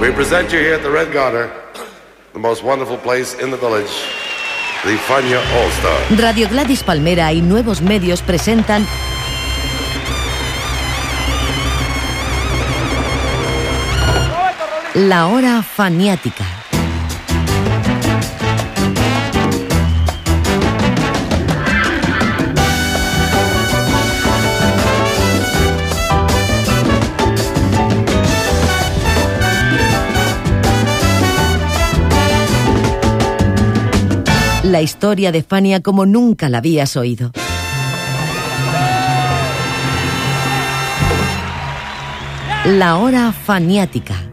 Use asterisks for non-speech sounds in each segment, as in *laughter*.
We present you here at the Red Garter, the most wonderful place in the village, the Fania All Star. Radio Gladys Palmera y nuevos medios presentan La Hora Faniática. La historia de Fania como nunca la habías oído. La hora faniática.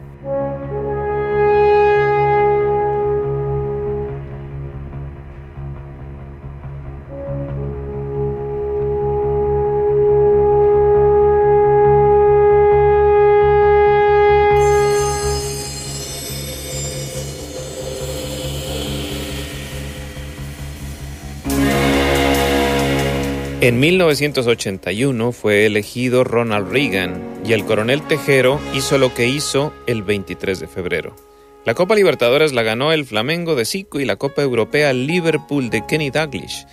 En 1981 fue elegido Ronald Reagan y el coronel Tejero hizo lo que hizo el 23 de febrero. La Copa Libertadores la ganó el Flamengo de Zico y la Copa Europea Liverpool de Kenny Dalglish.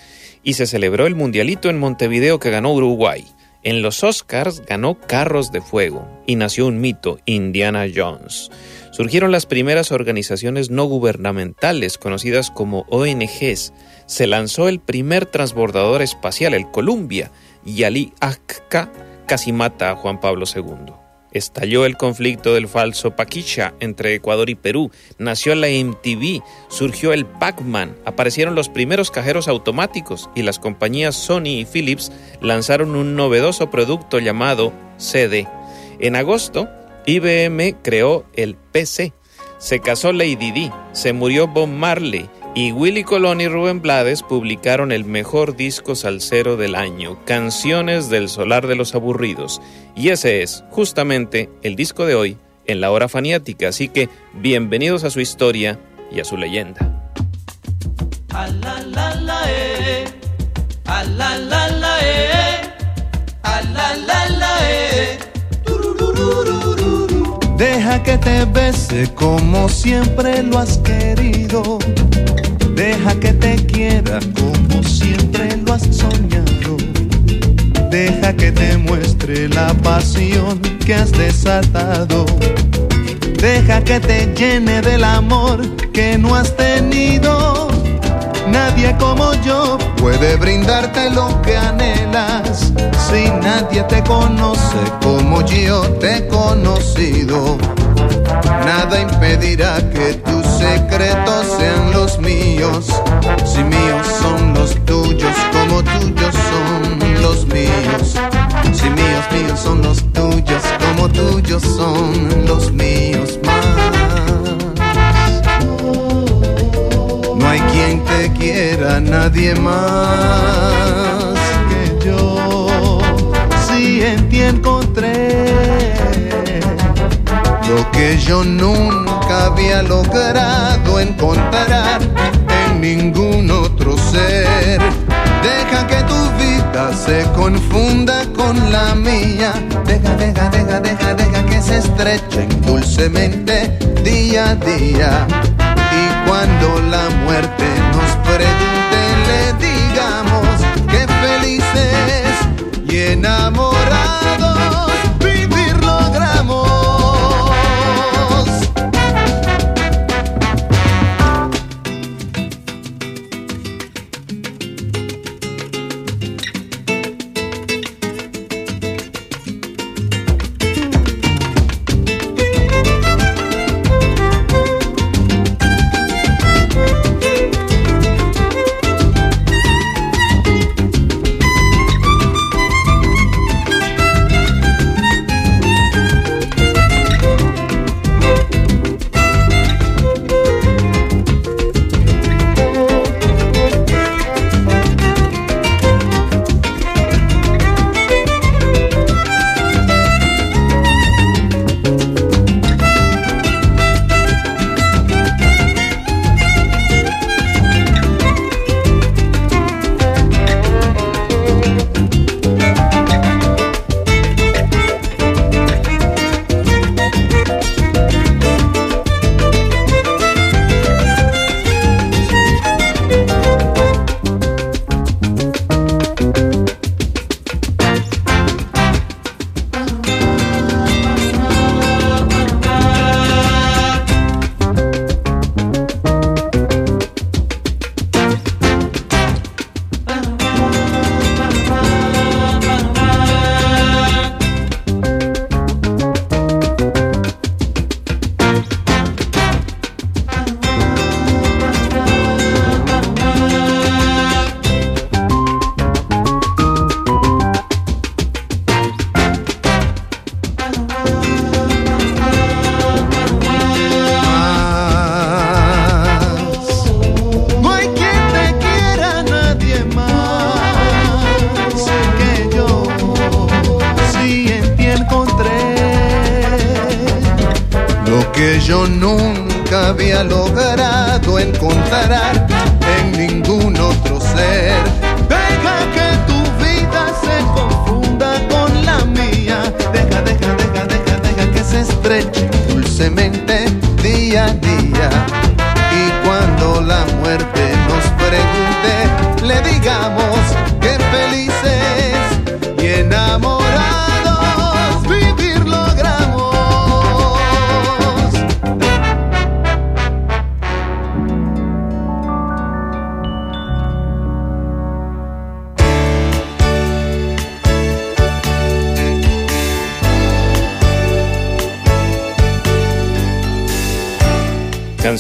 Y se celebró el Mundialito en Montevideo que ganó Uruguay. En los Oscars ganó Carros de Fuego y nació un mito, Indiana Jones. Surgieron las primeras organizaciones no gubernamentales conocidas como ONGs se lanzó el primer transbordador espacial, el Columbia, y Ali Akka casi mata a Juan Pablo II. Estalló el conflicto del falso Paquicha entre Ecuador y Perú, nació la MTV, surgió el Pac-Man, aparecieron los primeros cajeros automáticos y las compañías Sony y Philips lanzaron un novedoso producto llamado CD. En agosto, IBM creó el PC, se casó Lady Di, se murió Bob Marley y Willy Colón y Rubén Blades publicaron el mejor disco salsero del año, Canciones del Solar de los Aburridos. Y ese es, justamente, el disco de hoy en la hora faniática. Así que bienvenidos a su historia y a su leyenda. Deja que te bese como siempre lo has querido Deja que te quiera como siempre lo has soñado. Deja que te muestre la pasión que has desatado. Deja que te llene del amor que no has tenido. Nadie como yo puede brindarte lo que anhelas. Si nadie te conoce como yo te he conocido. Nada impedirá que tus secretos sean los míos. Si míos son los tuyos, como tuyos son los míos. Si míos, míos son los tuyos, como tuyos son los míos más. No hay quien te quiera, nadie más que yo. Si en ti encontré lo que yo nunca había logrado encontrar en ningún otro ser. Deja que tu vida se confunda con la mía. Deja, deja, deja, deja, deja que se estrechen dulcemente día a día. Y cuando la muerte nos pregunte, le digamos que felices y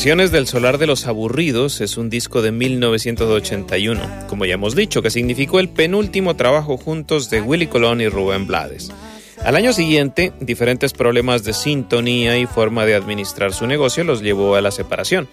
Canciones del Solar de los Aburridos es un disco de 1981, como ya hemos dicho, que significó el penúltimo trabajo juntos de Willy Colón y Rubén Blades. Al año siguiente, diferentes problemas de sintonía y forma de administrar su negocio los llevó a la separación.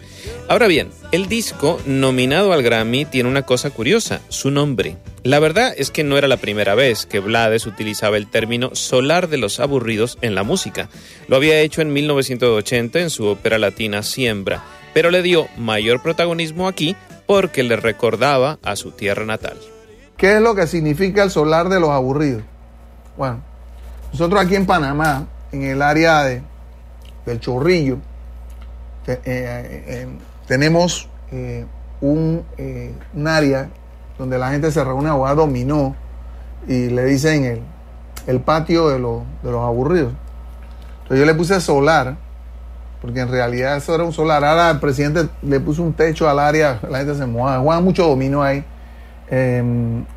Ahora bien, el disco nominado al Grammy tiene una cosa curiosa, su nombre. La verdad es que no era la primera vez que Blades utilizaba el término solar de los aburridos en la música. Lo había hecho en 1980 en su ópera latina Siembra, pero le dio mayor protagonismo aquí porque le recordaba a su tierra natal. ¿Qué es lo que significa el solar de los aburridos? Bueno, nosotros aquí en Panamá, en el área de, del Chorrillo, eh, eh, tenemos eh, un, área donde la gente se reúne a jugar dominó y le dicen el, el patio de, los aburridos. Entonces yo le puse solar, porque en realidad eso era un solar. Ahora el presidente le puso un techo al área, la gente se moja, juegan mucho dominó ahí.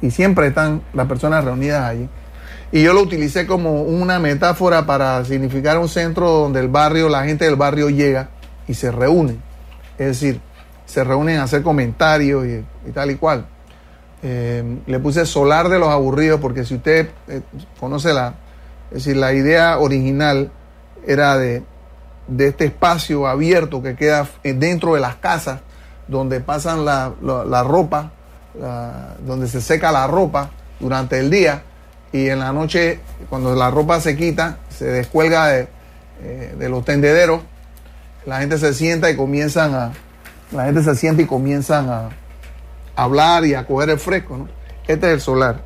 y siempre están las personas reunidas allí. Y yo lo utilicé como una metáfora para significar un centro donde el barrio, la gente del barrio llega y se reúne. Es decir, se reúnen a hacer comentarios y, tal y cual. Eh, le puse solar de los aburridos porque si usted eh, conoce la, es decir, la idea original era de, este espacio abierto que queda dentro de las casas donde pasan la, ropa, donde se seca la ropa durante el día y en la noche, cuando la ropa se quita, se descuelga de, eh, de los tendederos, la gente se sienta y comienzan a, la gente se sienta y comienzan a, hablar y a coger el fresco, ¿no? Este es el solar.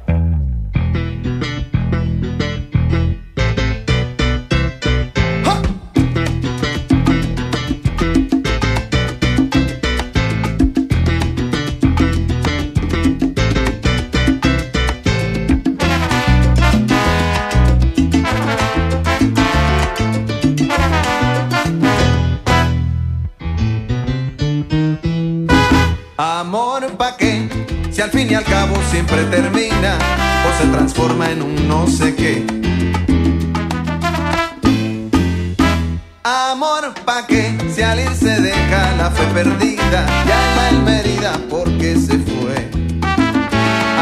Fin y al cabo siempre termina o se transforma en un no sé qué. Amor pa' que si al irse deja la fe perdida y a la herida porque se fue.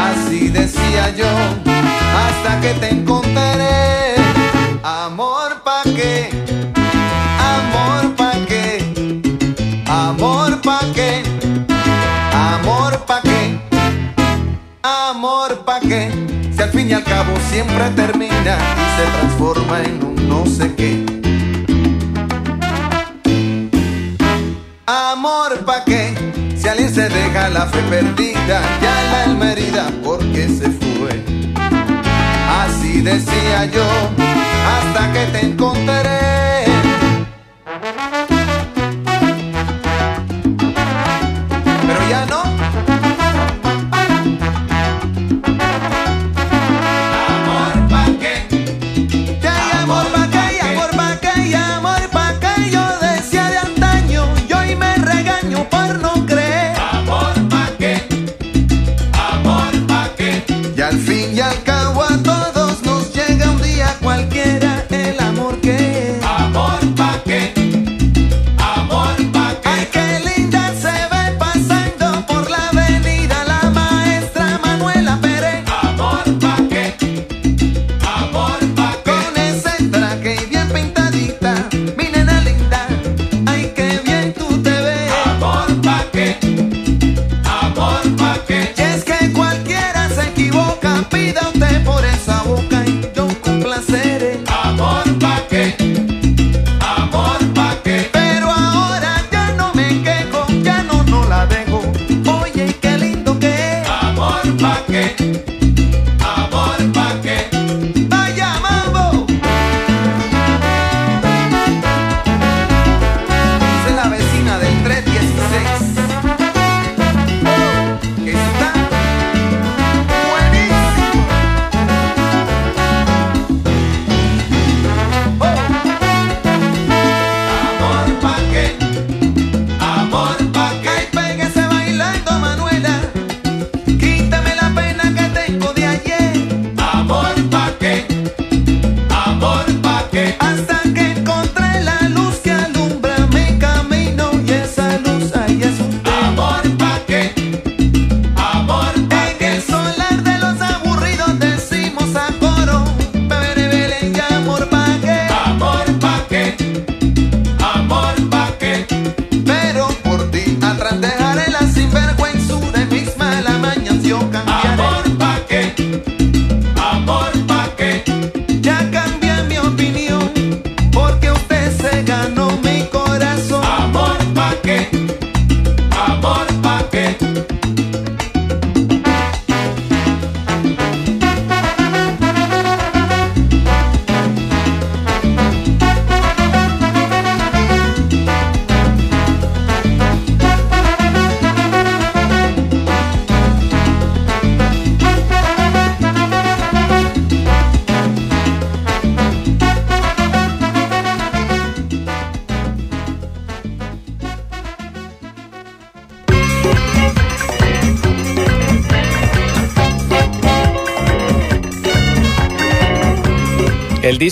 Así decía yo hasta que te encontraré. Siempre termina y se transforma en un no sé qué. Amor pa' qué, si alguien se deja la fe perdida, ya la alma herida porque se fue. Así decía yo, hasta que te encontraré.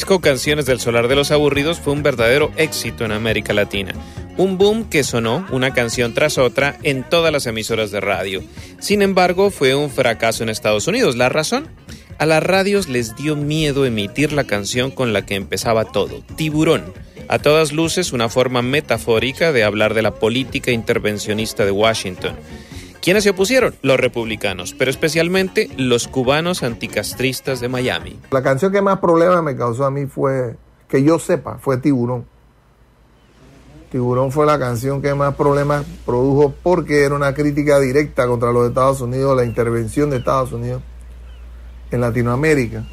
Canciones del Solar de los Aburridos fue un verdadero éxito en América Latina. Un boom que sonó una canción tras otra en todas las emisoras de radio. Sin embargo, fue un fracaso en Estados Unidos. ¿La razón? A las radios les dio miedo emitir la canción con la que empezaba todo, Tiburón. A todas luces, una forma metafórica de hablar de la política intervencionista de Washington. ¿Quiénes se opusieron? Los republicanos, pero especialmente los cubanos anticastristas de Miami. La canción que más problemas me causó a mí fue, que yo sepa, fue Tiburón. Tiburón fue la canción que más problemas produjo porque era una crítica directa contra los Estados Unidos, la intervención de Estados Unidos en Latinoamérica.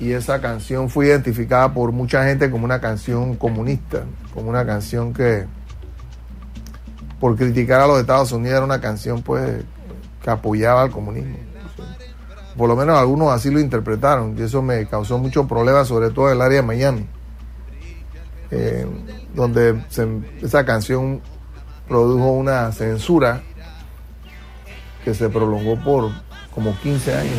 Y esa canción fue identificada por mucha gente como una canción comunista, como una canción que, por criticar a los Estados Unidos era una canción pues que apoyaba al comunismo. Por lo menos algunos así lo interpretaron y eso me causó muchos problemas, sobre todo en el área de Miami, eh, donde esa canción produjo una censura que se prolongó por como 15 años.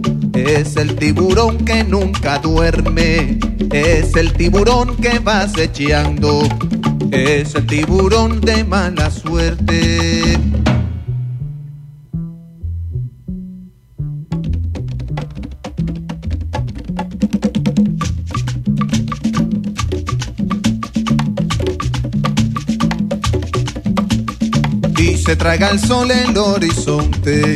es el tiburón que nunca duerme, es el tiburón que va acechando, es el tiburón de mala suerte. se traga el sol el horizonte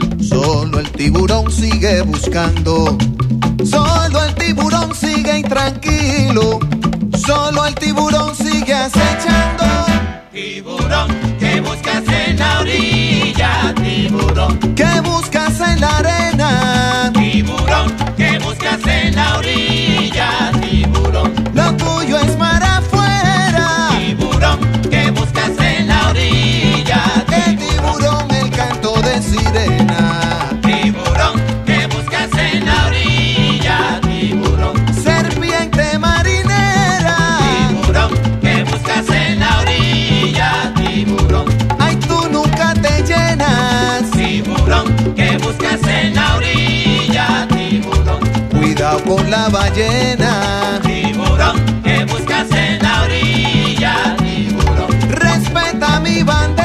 tiburón sigue buscando, solo el tiburón sigue intranquilo, solo el tiburón sigue acechando. Tiburón, ¿qué buscas en la orilla? Tiburón, ¿qué buscas en la arena? Tiburón, ¿qué buscas en la orilla? Tiburón, lo tuyo es mar ballena. Tiburón, ¿qué buscas en la orilla? Tiburón, respeta mi bandera.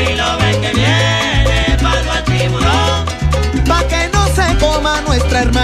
Si lo ven que viene, palma el tiburón. Pa' que no se coma nuestra hermana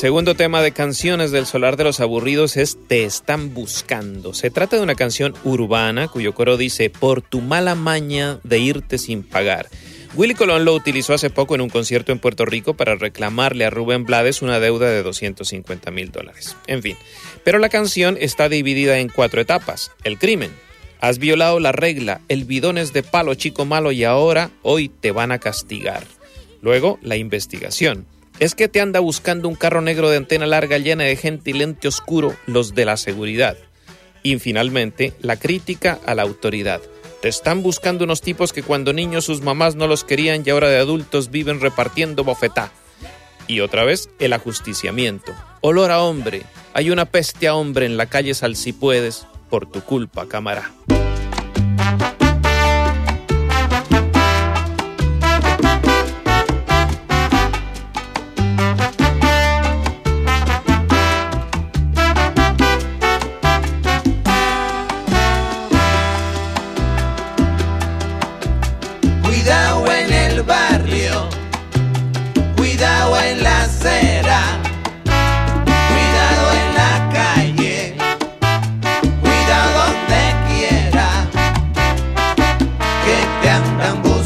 segundo tema de Canciones del Solar de los Aburridos es Te están buscando. Se trata de una canción urbana cuyo coro dice Por tu mala maña de irte sin pagar. Willy Colón lo utilizó hace poco en un concierto en Puerto Rico para reclamarle a Rubén Blades una deuda de 250 mil dólares. En fin, pero la canción está dividida en cuatro etapas. El crimen. Has violado la regla, el bidón es de palo chico malo y ahora hoy te van a castigar. Luego, la investigación. Es que te anda buscando un carro negro de antena larga llena de gente y lente oscuro, los de la seguridad. Y finalmente, la crítica a la autoridad. Te están buscando unos tipos que cuando niños sus mamás no los querían y ahora de adultos viven repartiendo bofetá. Y otra vez, el ajusticiamiento. Olor a hombre. Hay una peste a hombre en la calle Sal si puedes, por tu culpa, cámara. and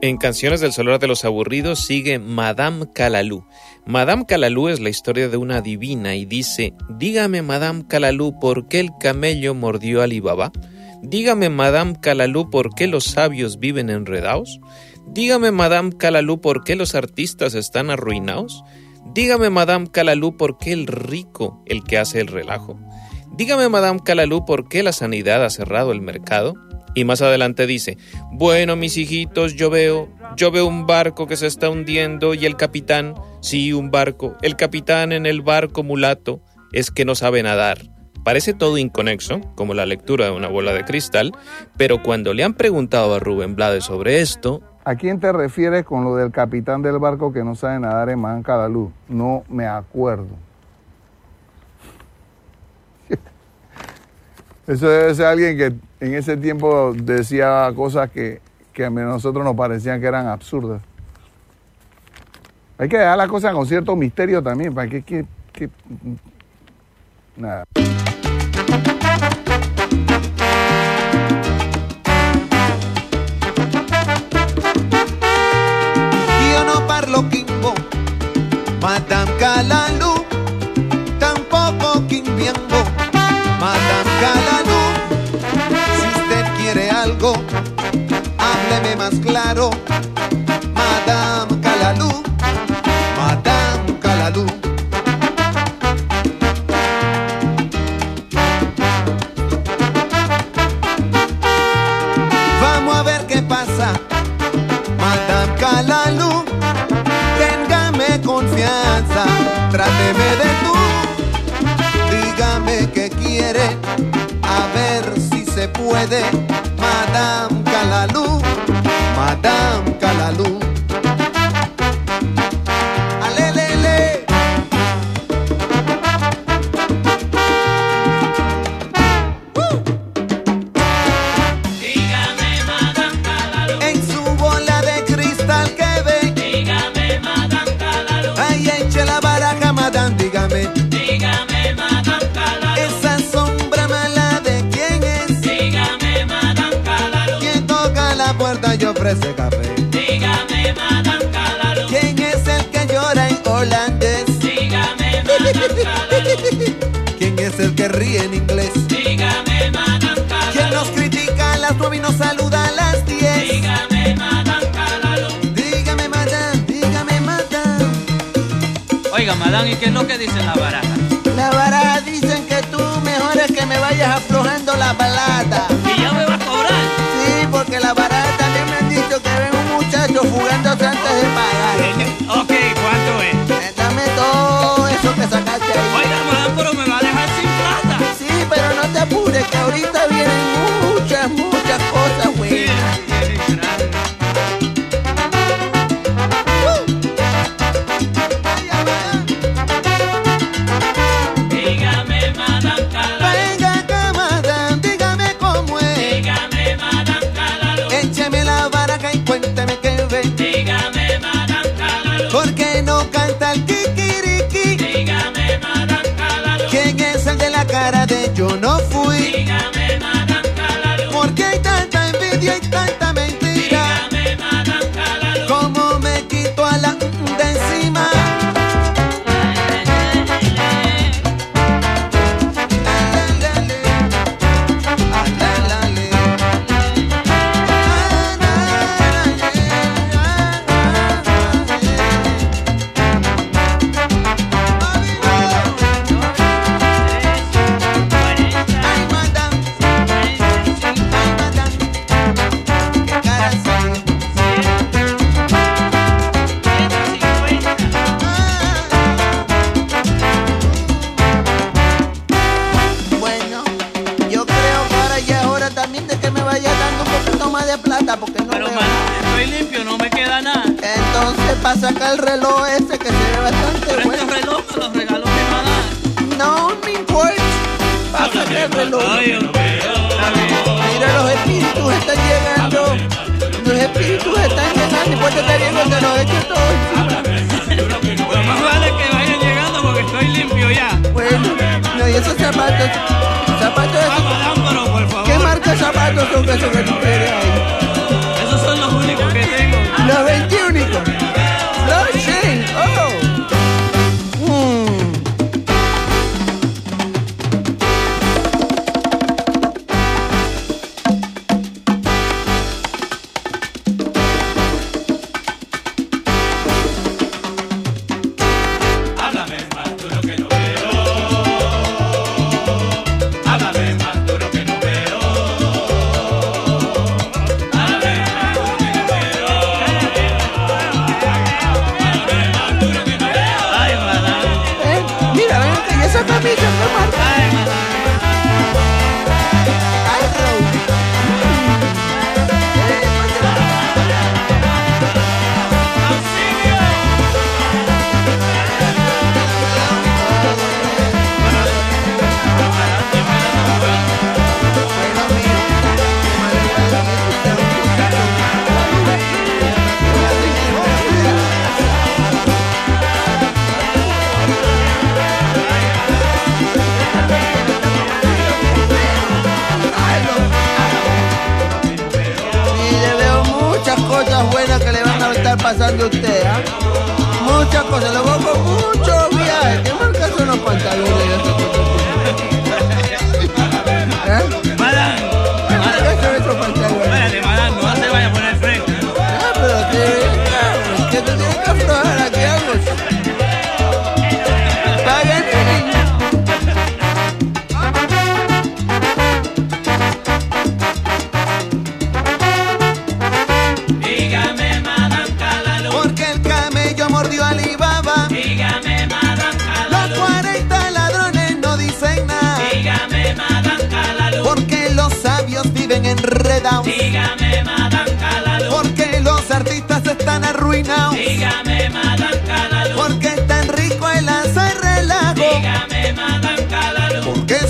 En Canciones del Solar de los Aburridos sigue Madame Calalú. Madame Calalú es la historia de una divina y dice, dígame Madame Calalú por qué el camello mordió a Alibaba. Dígame Madame Calalú por qué los sabios viven enredados. Dígame Madame Calalú por qué los artistas están arruinados. Dígame Madame Calalú por qué el rico, el que hace el relajo. Dígame Madame Calalú por qué la sanidad ha cerrado el mercado. Y más adelante dice, bueno, mis hijitos, yo veo, yo veo un barco que se está hundiendo y el capitán, sí, un barco, el capitán en el barco mulato, es que no sabe nadar. Parece todo inconexo, como la lectura de una bola de cristal, pero cuando le han preguntado a Rubén Blades sobre esto, ¿A quién te refieres con lo del capitán del barco que no sabe nadar en Mancadalú? No me acuerdo. *laughs* Eso debe ser alguien que en ese tiempo decía cosas que, que a nosotros nos parecían que eran absurdas. Hay que dejar la cosa con cierto misterio también, para que... que- que- nada. Io no parlo Madame Calalú, tampoco hábleme más claro, Madame Calalú, Madame Calalú. Vamos a ver qué pasa. Madame Calalú, téngame confianza, tráteme de tú, dígame qué quiere, a ver si se puede. Madame Calalú, Madame Calalú. La baraja? La baraja dicen que tú mejor es que me vayas aflojando la balada.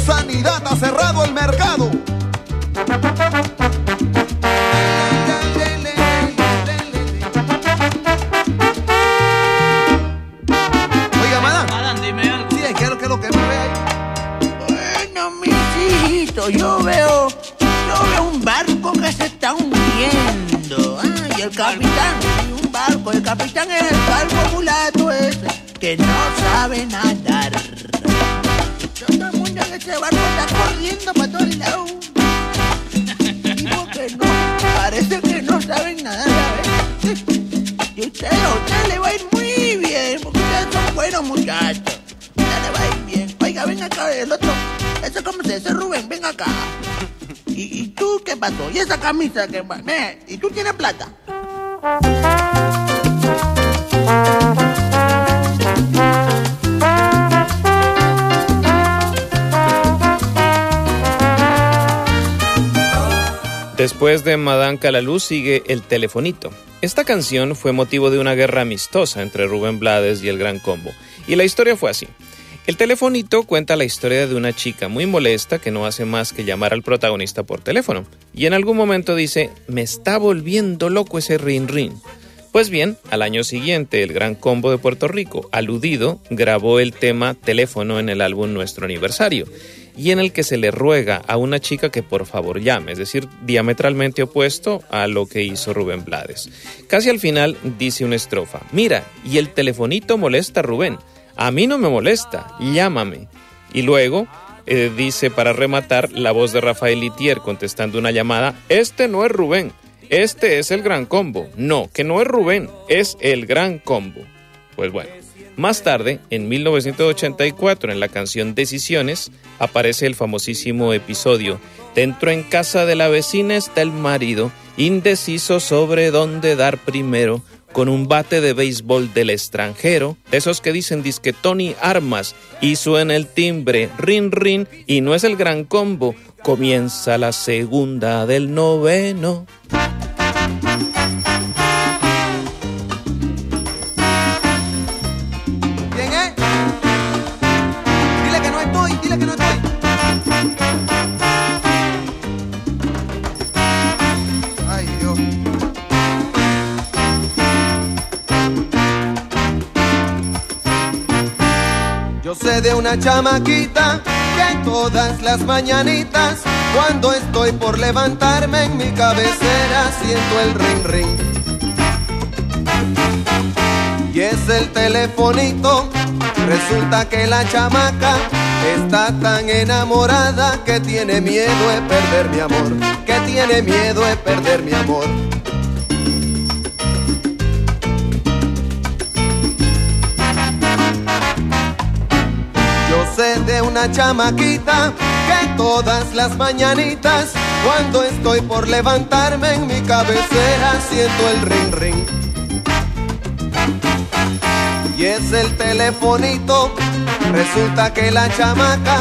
Sanidad ha cerrado el mercado. Camisa que? Ve, ¿Y tú tienes plata? Después de Madame Calalú sigue El Telefonito. Esta canción fue motivo de una guerra amistosa entre Rubén Blades y el Gran Combo. Y la historia fue así. El Telefonito cuenta la historia de una chica muy molesta que no hace más que llamar al protagonista por teléfono. Y en algún momento dice, me está volviendo loco ese rin rin. Pues bien, al año siguiente, el Gran Combo de Puerto Rico, aludido, grabó el tema Teléfono en el álbum Nuestro Aniversario, y en el que se le ruega a una chica que por favor llame, es decir, diametralmente opuesto a lo que hizo Rubén Blades. Casi al final dice una estrofa, mira, y el telefonito molesta a Rubén, a mí no me molesta, llámame. Y luego eh, dice para rematar la voz de Rafael Itier contestando una llamada, este no es Rubén, este es el gran combo. No, que no es Rubén, es el gran combo. Pues bueno, más tarde, en 1984, en la canción Decisiones, aparece el famosísimo episodio Dentro en casa de la vecina está el marido, indeciso sobre dónde dar primero, con un bate de béisbol del extranjero, de esos que dicen disque Tony Armas, y suena el timbre, rin rin, y no es el gran combo, comienza la segunda del noveno. De una chamaquita que todas las mañanitas, cuando estoy por levantarme en mi cabecera, siento el ring ring. Y es el telefonito. Resulta que la chamaca está tan enamorada que tiene miedo de perder mi amor. Que tiene miedo de perder mi amor. Sé de una chamaquita que todas las mañanitas, cuando estoy por levantarme en mi cabecera, siento el ring ring. Y es el telefonito. Resulta que la chamaca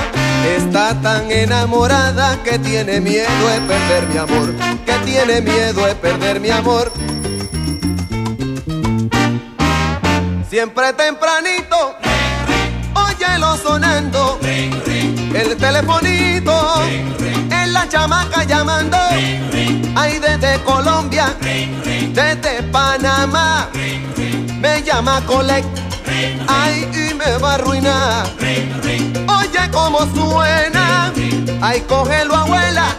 está tan enamorada que tiene miedo de perder mi amor. Que tiene miedo de perder mi amor. Siempre tempranito, óyelo sonando. El telefonito, es la chamaca llamando. Ay, desde Colombia, desde Panamá, me llama Colect. Ay, y me va a arruinar. Oye cómo suena. Ay, cógelo, abuela.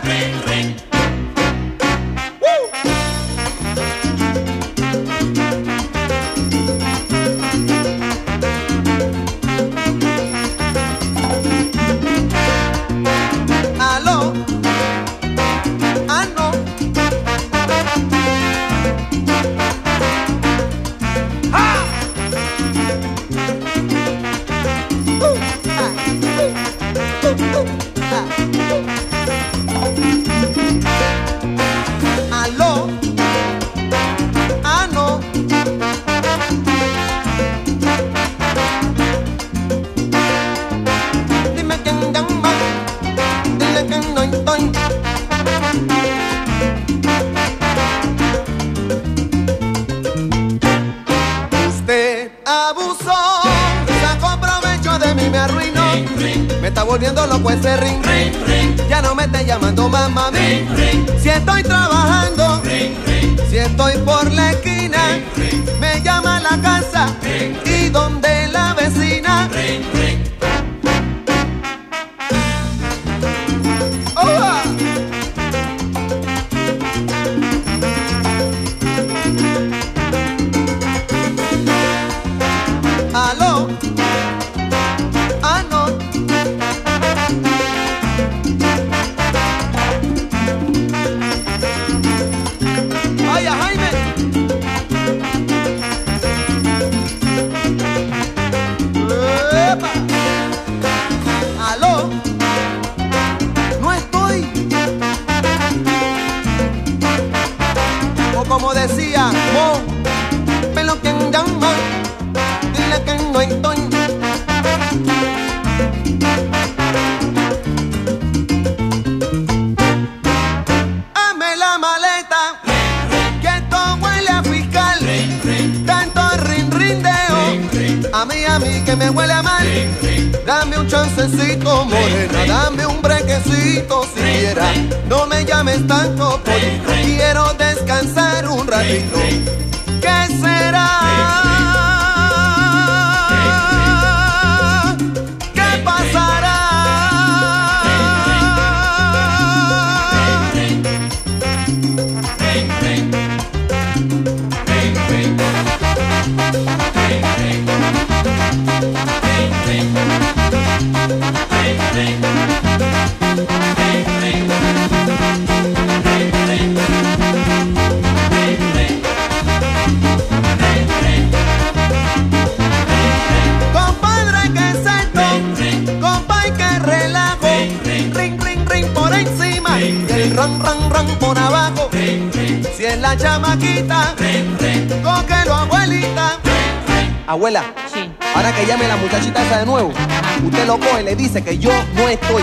Dice que yo no estoy.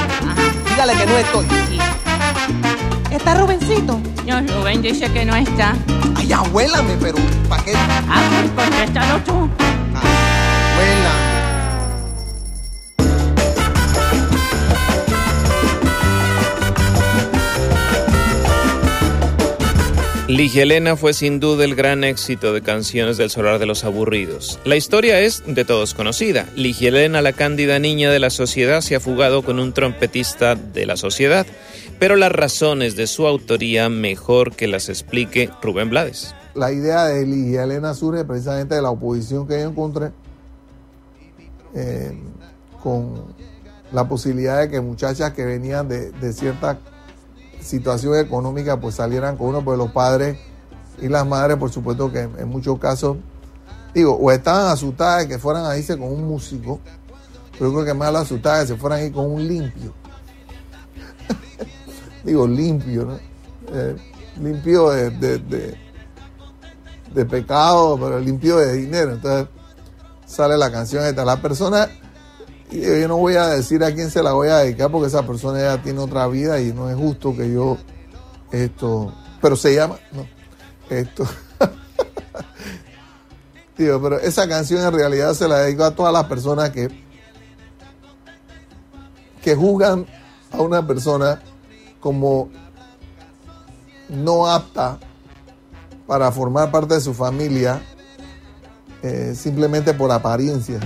Dígale que no estoy. ¿Está Rubencito? No, Rubén dice que no está. Ay, abuélame, pero ¿para qué? Ah, pues contéstalo tú. Abuela. Ligia Elena fue sin duda el gran éxito de Canciones del Solar de los Aburridos. La historia es de todos conocida. Ligia Elena, la cándida niña de la sociedad, se ha fugado con un trompetista de la sociedad, pero las razones de su autoría mejor que las explique Rubén Blades. La idea de Ligia Elena surge precisamente de la oposición que yo encontré eh, con la posibilidad de que muchachas que venían de, de cierta situación económica pues salieran con uno, pues los padres y las madres, por supuesto que en, muchos casos, digo, o estaban asustadas de que fueran a irse con un músico, pero yo creo que más asustadas de que se fueran a ir con un limpio. *laughs* digo, limpio. Eh, limpio de, de, de, de pecado, pero limpio de dinero. Entonces sale la canción esta. La persona, yo no voy a decir a quién se la voy a dedicar porque esa persona ya tiene otra vida y no es justo que yo esto, pero se llama, esto. *laughs* Digo, pero esa canción en realidad se la dedico a todas las personas que, que juzgan a una persona como no apta para formar parte de su familia eh, simplemente por apariencia.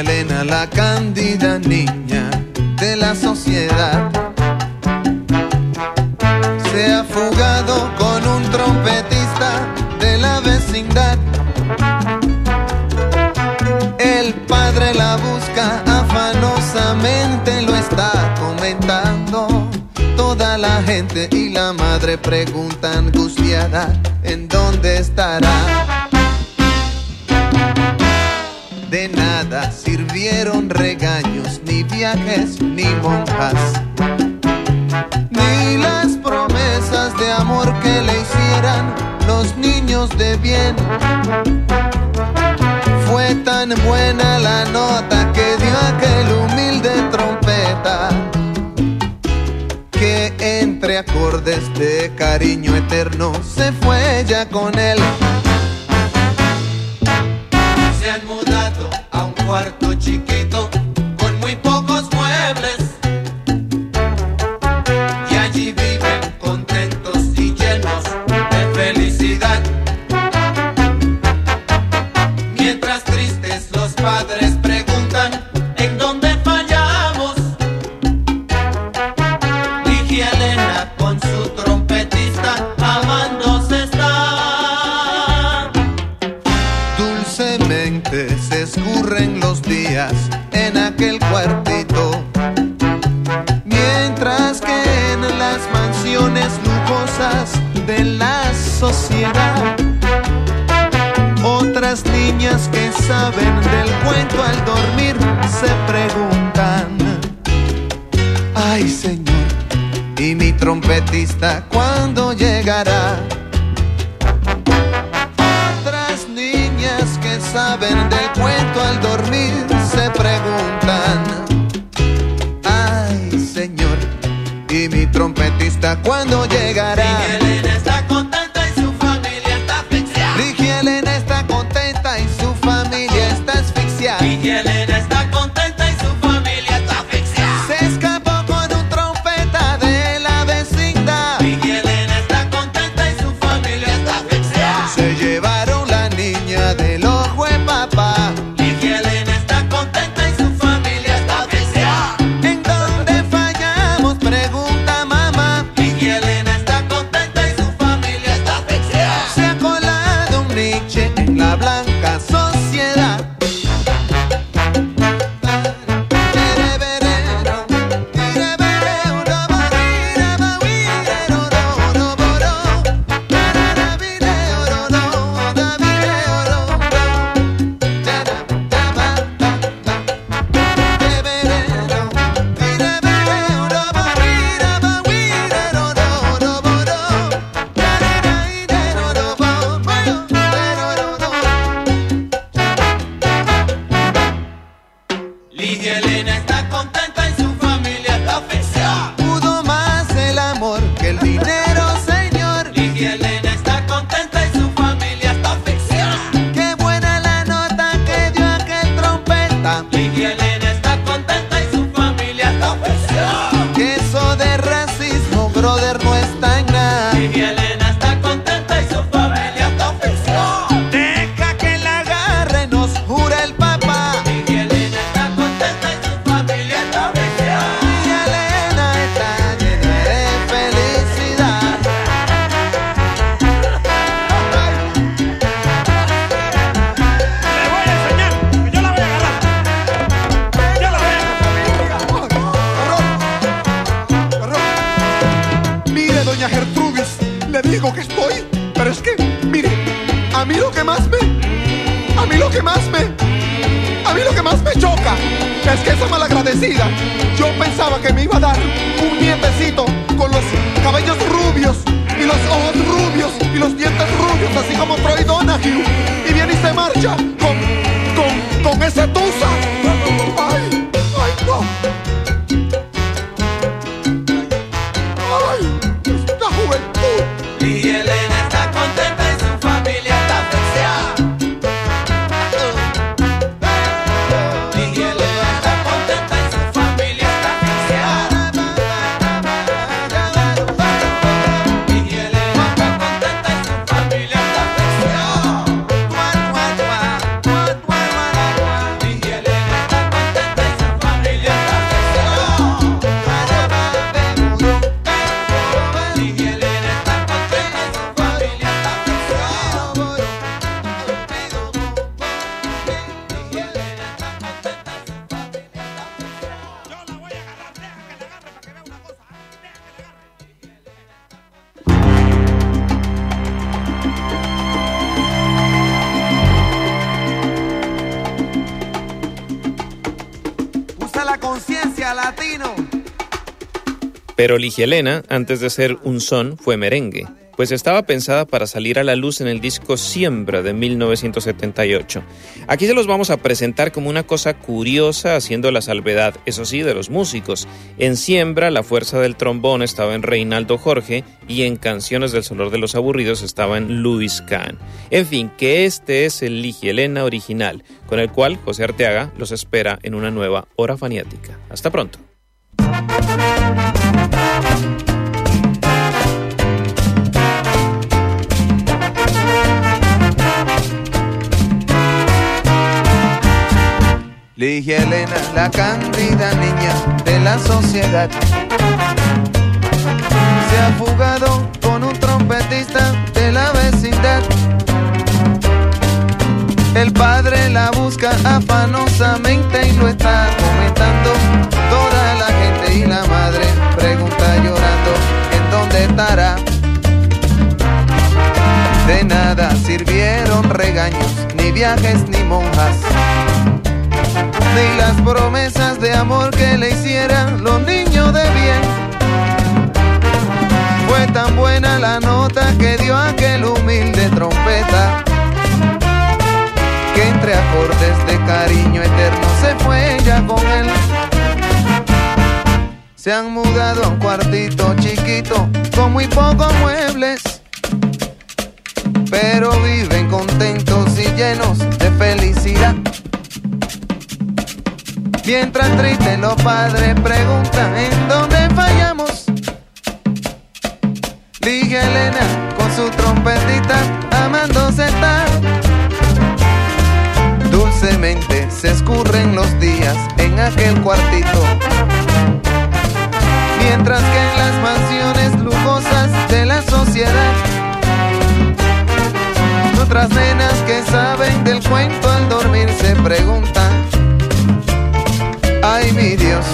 Elena, la cándida niña de la sociedad, se ha fugado con un trompetista de la vecindad. El padre la busca afanosamente, lo está comentando. Toda la gente y la madre pregunta angustiada en dónde estará. dieron regaños, ni viajes, ni monjas, ni las promesas de amor que le hicieran los niños de bien. Fue tan buena la nota que dio aquel humilde trompeta que entre acordes de cariño eterno se fue ella con él. de la sociedad. Otras niñas que saben del cuento al dormir se preguntan, ay señor, ¿y mi trompetista cuándo llegará? Otras niñas que saben del cuento al dormir se preguntan, ay señor, ¿y mi trompetista cuándo llegará? yo pensaba que me iba a dar un nietecito con los cabellos rubios y los ojos rubios y los dientes rubios, así como Troy Donahue. Y viene y se marcha con, con, con ese tusa. Pero Ligia Elena, antes de ser un son, fue merengue, pues estaba pensada para salir a la luz en el disco Siembra de 1978. Aquí se los vamos a presentar como una cosa curiosa, haciendo la salvedad, eso sí, de los músicos. En Siembra, la fuerza del trombón estaba en Reinaldo Jorge y en Canciones del Solor de los Aburridos estaba en Luis Kahn. En fin, que este es el Ligia Elena original, con el cual José Arteaga los espera en una nueva hora faniática. Hasta pronto. Ligia Elena, la cándida niña de la sociedad. Se ha fugado con un trompetista de la vecindad. El padre la busca afanosamente y lo está comentando toda la gente y la madre pregunta llorando en dónde estará. De nada sirvieron regaños, ni viajes ni monjas ni las promesas de amor que le hicieran los niños de bien. Fue tan buena la nota que dio aquel humilde trompeta, que entre acordes de cariño eterno se fue ya con él. Se han mudado a un cuartito chiquito con muy pocos muebles, pero viven contentos y llenos de felicidad. Mientras triste los padres preguntan en dónde fallamos. Ligia Elena con su trompetita amándose está. Dulcemente se escurren los días en aquel cuartito. Mientras que en las mansiones lujosas de la sociedad. Otras nenas que saben del cuento al dormir se preguntan mi Dios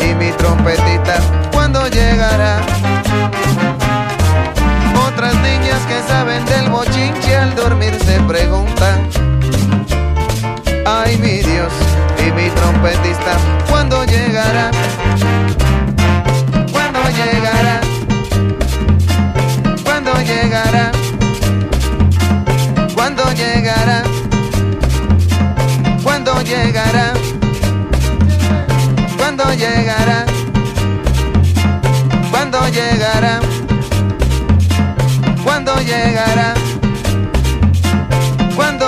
y mi trompetita, ¿cuándo llegará? Otras niñas que saben del bochinche al dormir se preguntan. Ay mi Dios y mi trompetista, ¿cuándo llegará? ¿Cuándo llegará? ¿Cuándo llegará? ¿Cuándo llegará? ¿Cuándo llegará? ¿Cuándo llegará? ¿Cuándo llegará? ¿Cuándo llegará? ¿Cuándo llegará? ¿Cuándo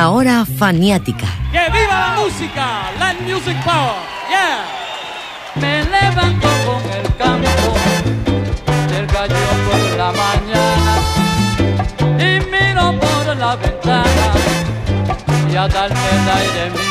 La hora faniática. ¡Que viva la música! ¡La music power! ¡Yeah! Me levanto con el campo del gallo por la mañana y miro por la ventana y a darme el aire inspiro.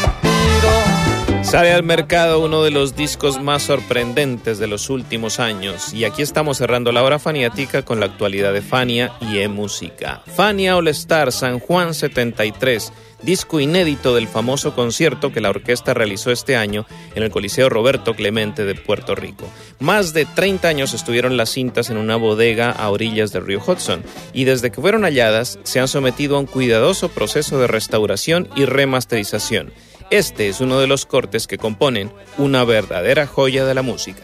Sale al mercado uno de los discos más sorprendentes de los últimos años y aquí estamos cerrando la hora faniática con la actualidad de Fania y E-Música. Fania All Star San Juan 73, disco inédito del famoso concierto que la orquesta realizó este año en el Coliseo Roberto Clemente de Puerto Rico. Más de 30 años estuvieron las cintas en una bodega a orillas del río Hudson y desde que fueron halladas se han sometido a un cuidadoso proceso de restauración y remasterización. Este es uno de los cortes que componen una verdadera joya de la música.